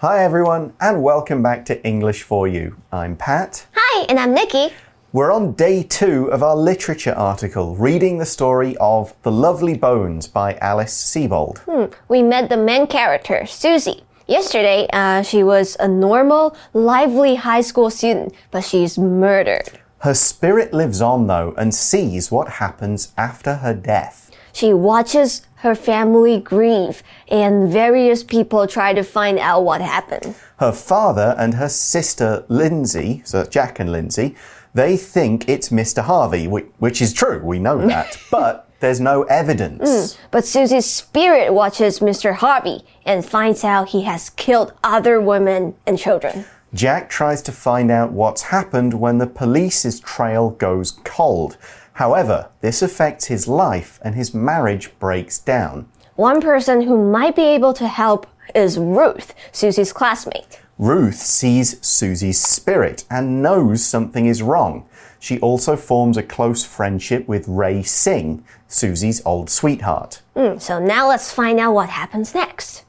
Hi, everyone, and welcome back to English for You. I'm Pat. Hi, and I'm Nikki. We're on day two of our literature article, reading the story of The Lovely Bones by Alice Sebold. Hmm, we met the main character, Susie. Yesterday, uh, she was a normal, lively high school student, but she's murdered. Her spirit lives on, though, and sees what happens after her death. She watches her family grieve, and various people try to find out what happened. Her father and her sister Lindsay, so Jack and Lindsay, they think it's Mr. Harvey, which is true, we know that, but there's no evidence. Mm, but Susie's spirit watches Mr. Harvey and finds out he has killed other women and children. Jack tries to find out what's happened when the police's trail goes cold. However, this affects his life and his marriage breaks down. One person who might be able to help is Ruth, Susie's classmate. Ruth sees Susie's spirit and knows something is wrong. She also forms a close friendship with Ray Singh, Susie's old sweetheart. Mm, so now let's find out what happens next.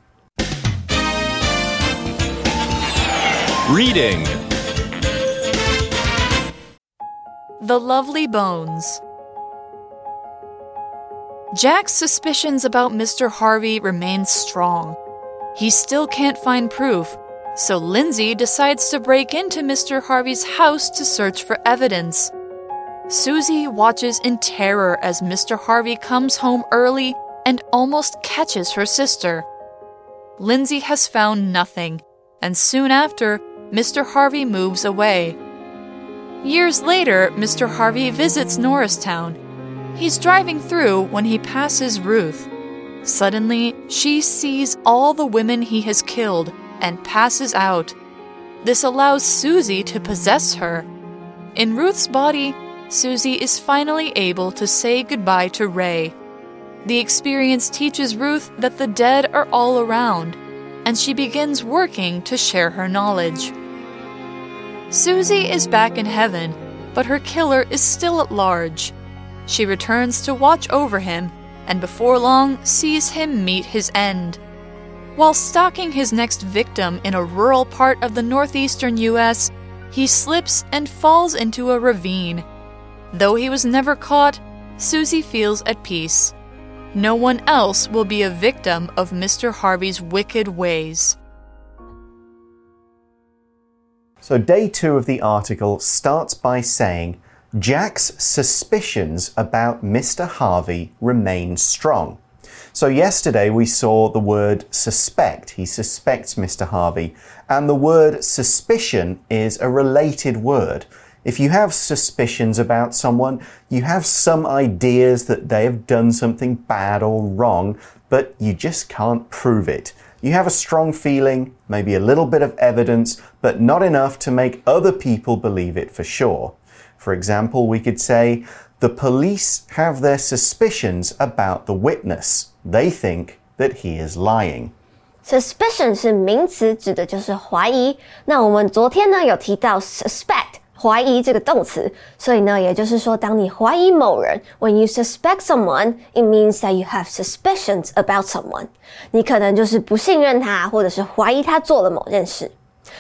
Reading The Lovely Bones. Jack's suspicions about Mr. Harvey remain strong. He still can't find proof, so Lindsay decides to break into Mr. Harvey's house to search for evidence. Susie watches in terror as Mr. Harvey comes home early and almost catches her sister. Lindsay has found nothing, and soon after, Mr. Harvey moves away. Years later, Mr. Harvey visits Norristown. He's driving through when he passes Ruth. Suddenly, she sees all the women he has killed and passes out. This allows Susie to possess her. In Ruth's body, Susie is finally able to say goodbye to Ray. The experience teaches Ruth that the dead are all around, and she begins working to share her knowledge. Susie is back in heaven, but her killer is still at large. She returns to watch over him, and before long sees him meet his end. While stalking his next victim in a rural part of the northeastern U.S., he slips and falls into a ravine. Though he was never caught, Susie feels at peace. No one else will be a victim of Mr. Harvey's wicked ways. So, day two of the article starts by saying Jack's suspicions about Mr. Harvey remain strong. So, yesterday we saw the word suspect. He suspects Mr. Harvey. And the word suspicion is a related word. If you have suspicions about someone, you have some ideas that they have done something bad or wrong, but you just can't prove it. You have a strong feeling, maybe a little bit of evidence, but not enough to make other people believe it for sure. For example, we could say, the police have their suspicions about the witness. They think that he is lying. Suspicion 是名词，指的就是怀疑。那我们昨天呢有提到 suspect 怀疑这个动词，所以呢，也就是说，当你怀疑某人，when you suspect someone, it means that you have suspicions about someone。你可能就是不信任他，或者是怀疑他做了某件事。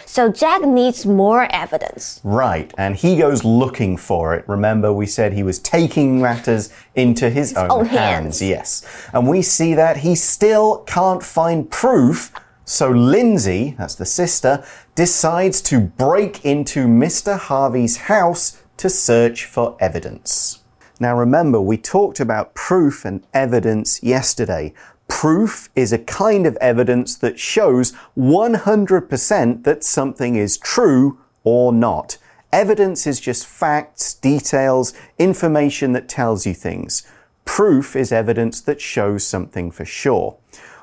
So Jack needs more evidence. Right, and he goes looking for it. Remember, we said he was taking matters into his, his own, own hands. hands. Yes. And we see that he still can't find proof so Lindsay, that's the sister, decides to break into Mr. Harvey's house to search for evidence. Now remember, we talked about proof and evidence yesterday. Proof is a kind of evidence that shows 100% that something is true or not. Evidence is just facts, details, information that tells you things. Proof is evidence that shows something for sure.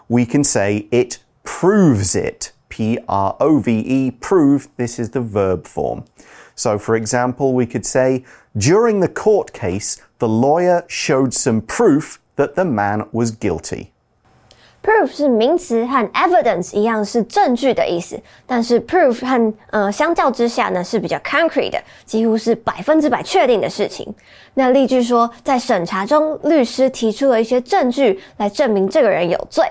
We can say it proves it. P R O V E, prove, this is the verb form. So, for example, we could say, during the court case, the lawyer showed some proof that the man was guilty. Proof 是名词，和 evidence 一样是证据的意思，但是 proof 和呃相较之下呢是比较 concrete 的，几乎是百分之百确定的事情。那例句说，在审查中，律师提出了一些证据来证明这个人有罪。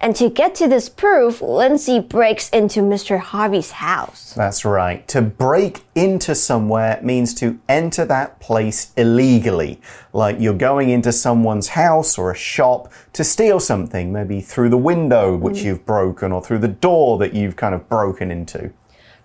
And to get to this proof, Lindsay breaks into Mr. Harvey's house. That's right. To break into somewhere means to enter that place illegally. Like you're going into someone's house or a shop to steal something, maybe through the window which you've broken or through the door that you've kind of broken into.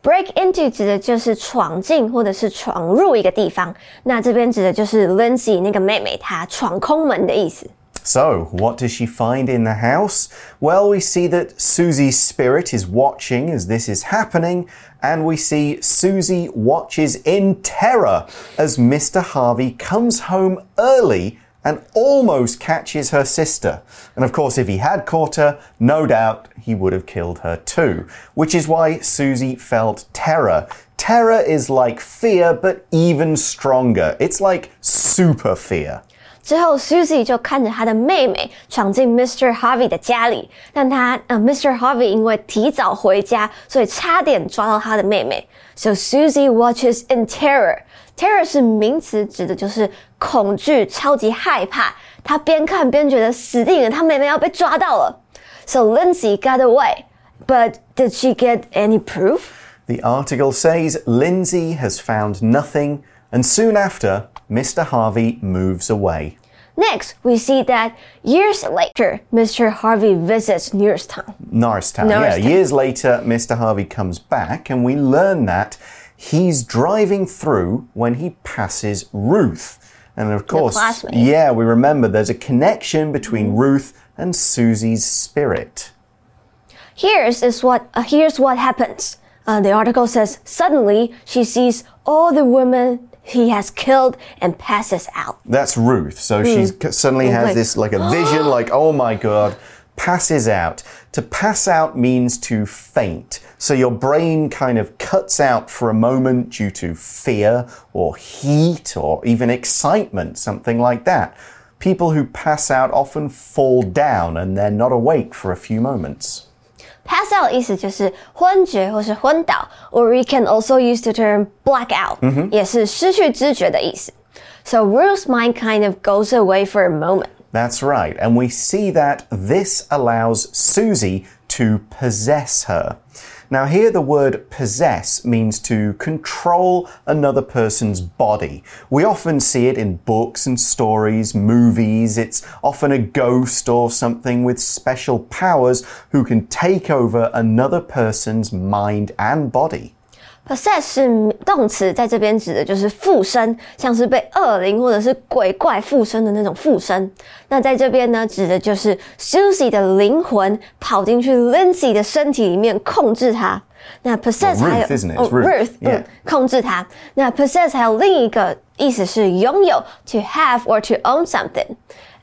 Break into 指的就是闯进或者是闯入一个地方，那这边指的就是 Lindsay 那个妹妹她闯空门的意思。 So, what does she find in the house? Well, we see that Susie's spirit is watching as this is happening, and we see Susie watches in terror as Mr. Harvey comes home early and almost catches her sister. And of course, if he had caught her, no doubt he would have killed her too, which is why Susie felt terror. Terror is like fear, but even stronger. It's like super fear. 之后，Susie 就看着她的妹妹闯进 Mr. Harvey 的家里，但她呃，Mr. Harvey 因为提早回家，所以差点抓到他的妹妹。So Susie watches in terror. Terror 是名词，指的就是恐惧、超级害怕。她边看边觉得死定了，她妹妹要被抓到了。So Lindsay got away, but did she get any proof? The article says Lindsay has found nothing, and soon after, Mr. Harvey moves away. Next, we see that years later, Mr. Harvey visits Nearstown. Norristown. Yeah, Norristown. years later, Mr. Harvey comes back, and we learn that he's driving through when he passes Ruth. And of course, yeah, we remember there's a connection between Ruth and Susie's spirit. Here's is what uh, here's what happens. Uh, the article says suddenly she sees all the women he has killed and passes out. That's Ruth. So hmm. she suddenly oh, has like- this like a vision, like, oh my God, passes out. To pass out means to faint. So your brain kind of cuts out for a moment due to fear or heat or even excitement, something like that. People who pass out often fall down and they're not awake for a few moments. Pass out 意思就是昏厥或是昏倒，or we can also use the term black out，、也是失去知觉的意思。So Ruth's mind kind of goes away for a moment. That's right. And we see that this allows Susie to possess her. Now, here the word possess means to control another person's body. We often see it in books and stories, movies. It's often a ghost or something with special powers who can take over another person's mind and body. Possess 是动词，在这边指的就是附身，像是被恶灵或者是鬼怪附身的那种附身。那在这边呢，指的就是 Susie 的灵魂跑进去 Lindsay 的身体里面控制她。那 possess 还有 Ruth, 控制她。那 possess 还有另一个意思是拥有，to have or to own something。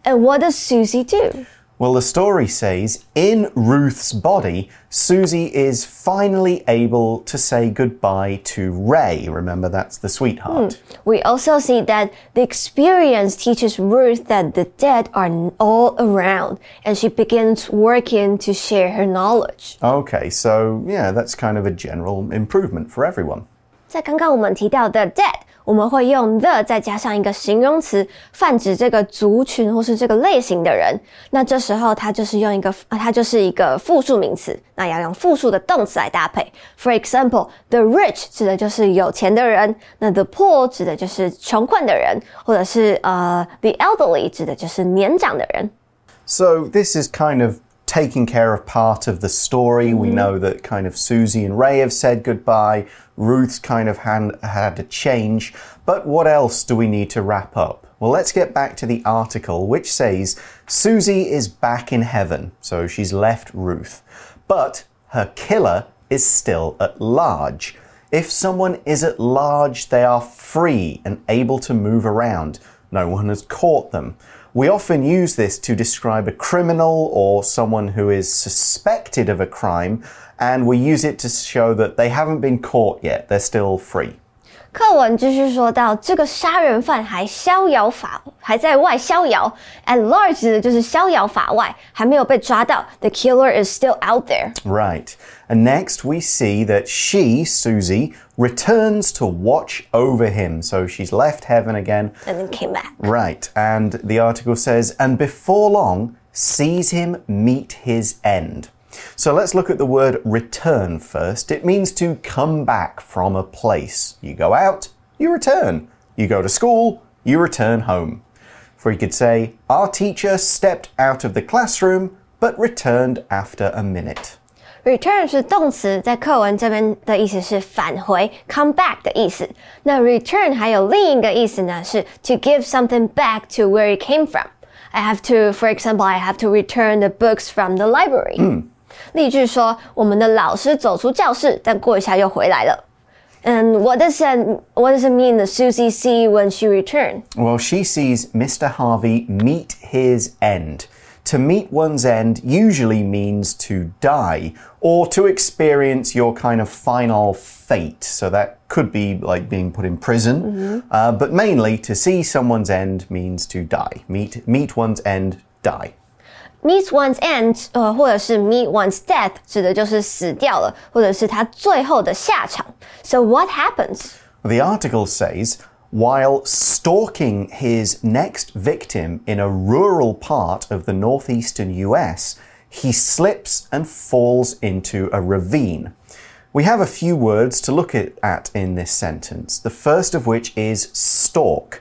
And what does Susie do? Well, the story says in Ruth's body, Susie is finally able to say goodbye to Ray. Remember, that's the sweetheart. We also see that the experience teaches Ruth that the dead are all around, and she begins working to share her knowledge. Okay, so yeah, that's kind of a general improvement for everyone. 在刚刚我们提到的 dead， 我们会用 the 再加上一个形容词，泛指这个族群或是这个类型的人。那这时候它就是用一个，啊，它就是一个复数名词，那要用复数的动词来搭配。For example, the rich 指的就是有钱的人，那 the poor 指的就是穷困的人，或者是呃 the elderly 指的就是年长的人。So this is kind of taking care of part of the story. We mm-hmm. know that kind of Susie and Ray have said goodbye. Ruth's kind of had, had a change. But what else do we need to wrap up? Well, let's get back to the article, which says Susie is back in heaven. So she's left Ruth. But her killer is still at large. If someone is at large, they are free and able to move around. No one has caught them. We often use this to describe a criminal or someone who is suspected of a crime, and we use it to show that they haven't been caught yet, they're still free. 课文继续说到，这个杀人犯还逍遥法，还在外逍遥。At large 指的就是逍遥法外，还没有被抓到。The killer is still out there. Right. And next we see that she, Susie, returns to watch over him. So she's left heaven again. And then came back. Right. And the article says, and before long, sees him meet his end. So let's look at the word return first. It means to come back from a place. You go out, you return. You go to school, you return home. For you could say, Our teacher stepped out of the classroom but returned after a minute. Return 是动词，在课文这边的意思是返回，come back 的意思。那 return 还有另一个意思呢，是 to give something back to where it came from. I have to, for example, I have to return the books from the library. 嗯， 例句说，我们的老师走出教室，但过一下又回来了。And what does that, what does it mean that Susie see when she returned? Well, she sees Mr. Harvey meet his end. To meet one's end usually means to die or to experience your kind of final fate. So that could be like being put in prison, mm -hmm. uh, but mainly to see someone's end means to die. Meet meet one's end, die. Meet one's end，呃，或者是 meet one's death，指的就是死掉了，或者是他最后的下场。So what happens? The article says while stalking his next victim in a rural part of the northeastern US, he slips and falls into a ravine. We have a few words to look at in this sentence, the first of which is stalk.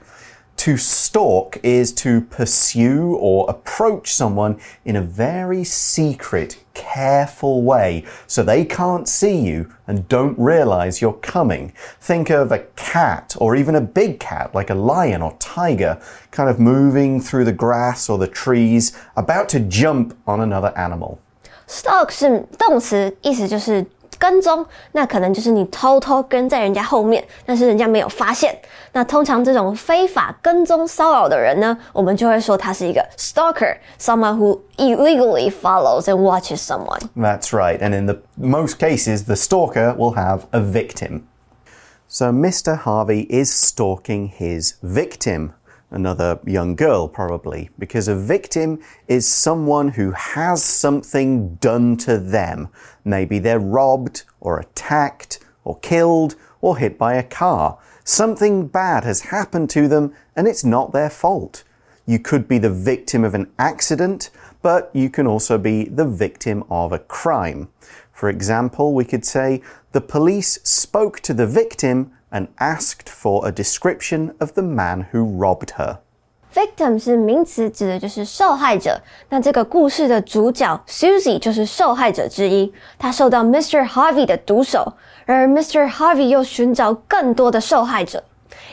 To stalk is to pursue or approach someone in a very secret, careful way so they can't see you and don't realize you're coming. Think of a cat or even a big cat like a lion or tiger kind of moving through the grass or the trees about to jump on another animal. Stalk 是动词，意思就是 跟踪，那可能就是你偷偷跟在人家后面，但是人家没有发现。那通常这种非法跟踪骚扰的人呢，我们就会说他是一个 stalker，someone who illegally follows and watches someone. That's right, and in the most cases, the stalker will have a victim. So Mr. Harvey is stalking his victim another young girl, probably, because a victim is someone who has something done to them. Maybe they're robbed, or attacked, or killed, or hit by a car. Something bad has happened to them, and it's not their fault. You could be the victim of an accident, but you can also be the victim of a crime. For example, we could say, the police spoke to the victim and asked for a description of the man who robbed her. Victim 是名词，指的就是受害者。那这个故事的主角 Susie 就是受害者之一，她受到 Mr. Harvey 的毒手，而 Mr. Harvey 又寻找更多的受害者。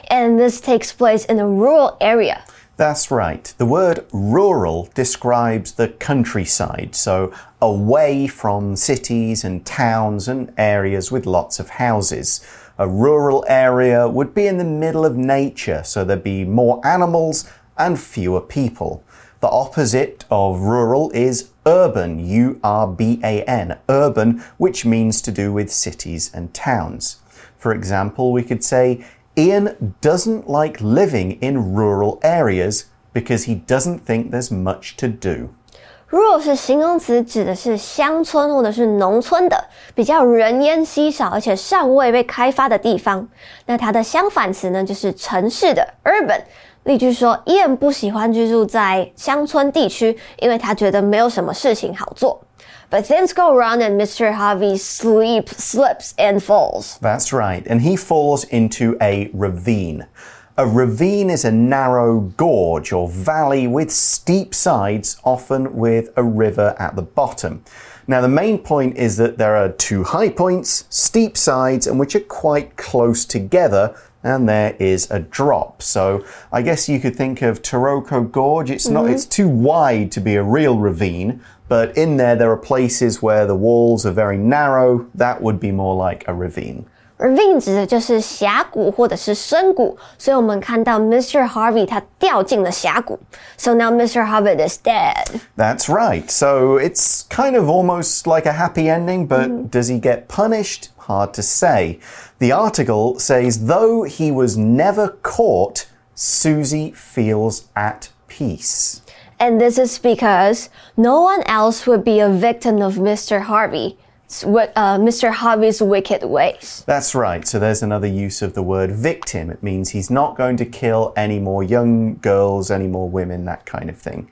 And this takes place in a rural area. That's right. The word rural describes the countryside, so away from cities and towns and areas with lots of houses. A rural area would be in the middle of nature, so there'd be more animals and fewer people. The opposite of rural is urban, U R B A N, urban, which means to do with cities and towns. For example, we could say, Ian doesn't like living in rural areas because he doesn't think there's much to do. Rural 是形容词，指的是乡村或者是农村的，比较人烟稀少，而且尚未被开发的地方。那它的相反词呢，就是城市的 urban。例句说，Ian 不喜欢居住在乡村地区，因为他觉得没有什么事情好做。But things go wrong and Mr. Harvey sleep, slips and falls. That's right, and he falls into a ravine. A ravine is a narrow gorge or valley with steep sides, often with a river at the bottom. Now, the main point is that there are two high points, steep sides, and which are quite close together, and there is a drop. So I guess you could think of Taroko Gorge. It's not, mm -hmm. it's too wide to be a real ravine, but in there, there are places where the walls are very narrow. That would be more like a ravine Ravine 指的就是峡谷或者是深谷，所以我们看到 Mr. Harvey 他掉进了峡谷。So now Mr. Harvey is dead. That's right. So it's kind of almost like a happy ending, but mm. does he get punished? Hard to say. The article says though he was never caught, Susie feels at peace. And this is because no one else would be a victim of Mr. Harvey uh, Mr. Harvey's wicked ways. That's right. So there's another use of the word victim. It means he's not going to kill any more young girls, any more women, that kind of thing.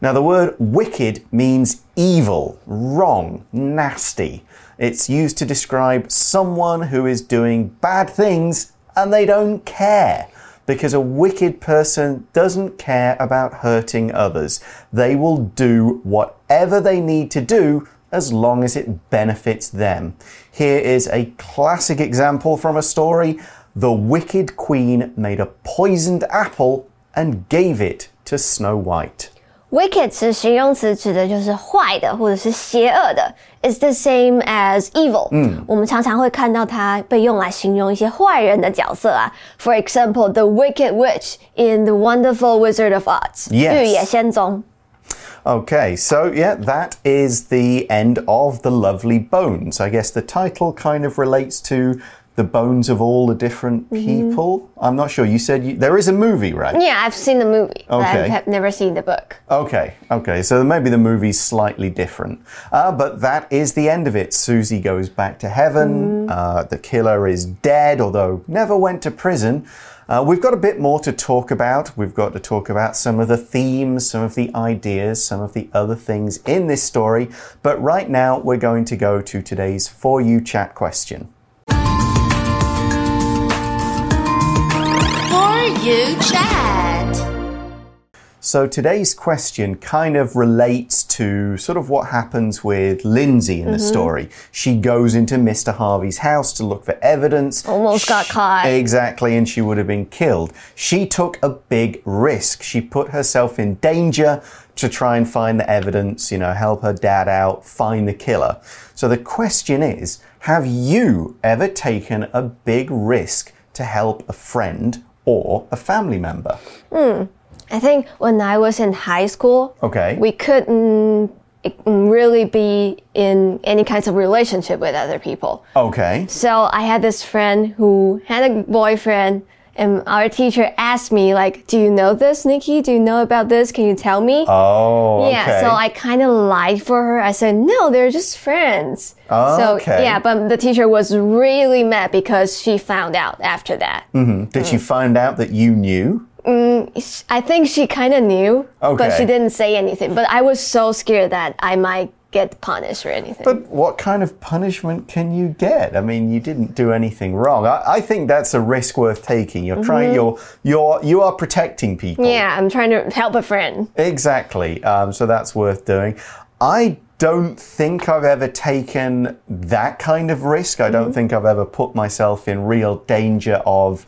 Now, the word wicked means evil, wrong, nasty. It's used to describe someone who is doing bad things and they don't care. Because a wicked person doesn't care about hurting others. They will do whatever they need to do as long as it benefits them. Here is a classic example from a story. The wicked queen made a poisoned apple and gave it to Snow White. Wicked 是形容词，指的就是坏的或者是邪恶的。It's the same as evil。嗯，我们常常会看到它被用来形容一些坏人的角色啊。For example, the Wicked Witch in The Wonderful Wizard of Oz。 Yes 绿野仙踪。 Okay, so yeah, that is the end of The Lovely Bones. I guess the title kind of relates to the bones of all the different people. I'm not sure. You said you, there is a movie, right? Yeah, I've seen the movie. Okay. I have never seen the book. Okay, okay, so maybe the movie's slightly different. Uh, but that is the end of it. Susie goes back to heaven. Uh, the killer is dead, although never went to prison. Uh, we've got a bit more to talk about. We've got to talk about some of the themes, some of the ideas, some of the other things in this story. But right now, we're going to go to today's For You Chat question. You chat. So today's question kind of relates to sort of what happens with Lindsay in the mm-hmm. story. She goes into Mr. Harvey's house to look for evidence. Almost got Sh- caught. Exactly, and she would have been killed. She took a big risk. She put herself in danger to try and find the evidence, you know, help her dad out, find the killer. So the question is, have you ever taken a big risk to help a friend or a family member? I think when I was in high school, Okay. we couldn't mm, really be in any kinds of relationship with other people. Okay. So I had this friend who had a boyfriend, and our teacher asked me, like, "Do you know this, Nikki? Do you know about this? Can you tell me?" Oh, Yeah, okay. so I kind of lied for her. I said, no, they're just friends. Oh, so, okay. yeah, but the teacher was really mad because she found out after that. Mm-hmm. Did she find out that you knew? Mm, I think she kind of knew, but she didn't say anything. But I was so scared that I might get punished or anything. But what kind of punishment can you get? I mean, you didn't do anything wrong. I, I think that's a risk worth taking. You're trying. You're you're you are protecting people. Mm-hmm. yeah, I'm trying to help a friend. Exactly. Um, so that's worth doing. I don't think I've ever taken that kind of risk. I don't think I've ever put myself in real danger of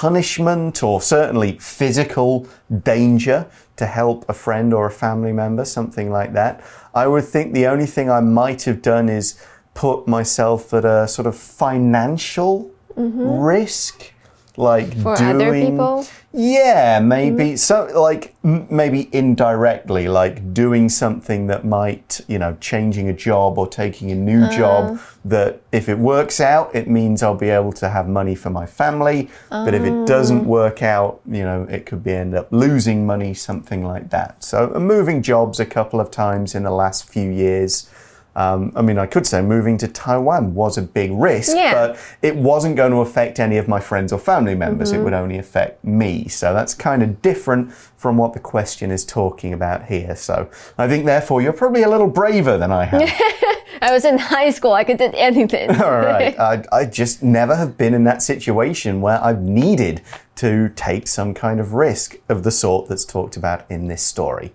punishment or certainly physical danger to help a friend or a family member, something like that. I would think the only thing I might have done is put myself at a sort of financial mm-hmm. risk. Like For doing, other people? yeah, maybe Mm-hmm. so like m- maybe indirectly like doing something that might, you know, changing a job or taking a new Uh. job that if it works out, it means I'll be able to have money for my family, but if it Oh. doesn't work out, you know, it could be end up losing money something like that. So, uh, moving jobs a couple of times in the last few years um, I mean, I could say moving to Taiwan was a big risk, Yeah. but it wasn't going to affect any of my friends or family members. It would only affect me. So that's kind of different from what the question is talking about here. So I think, therefore, you're probably a little braver than I have. I was in high school, I could do anything. All right. I, I just never have been in that situation where I've needed to take some kind of risk of the sort that's talked about in this story.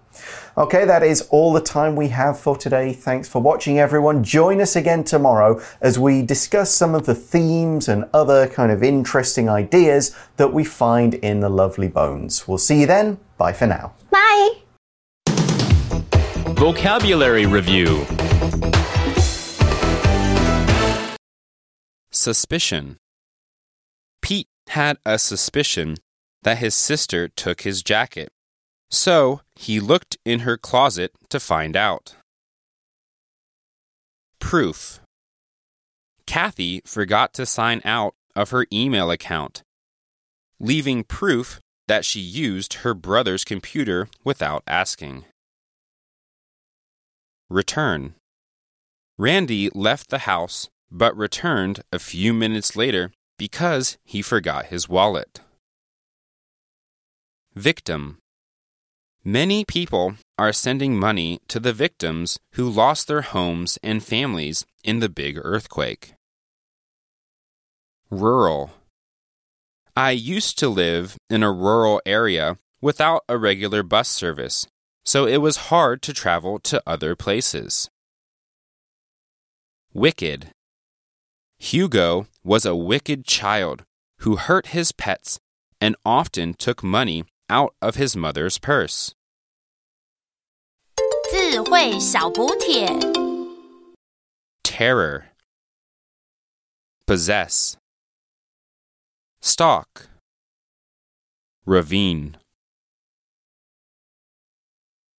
Okay, that is all the time we have for today. Thanks for watching, everyone. Join us again tomorrow as we discuss some of the themes and other kind of interesting ideas that we find in the Lovely Bones. We'll see you then. Bye for now. Bye. Vocabulary Review Suspicion Pete had a suspicion that his sister took his jacket, so he looked in her closet to find out. Proof Kathy forgot to sign out of her email account, leaving proof that she used her brother's computer without asking. Return. Randy left the house but returned a few minutes later because he forgot his wallet. Victim. Many people are sending money to the victims who lost their homes and families in the big earthquake. Rural. I used to live in a rural area without a regular bus service, so it was hard to travel to other places. Wicked. Hugo was a wicked child who hurt his pets and often took money out of his mother's purse. 智慧小补帖 Terror. Possess. Stalk. Ravine.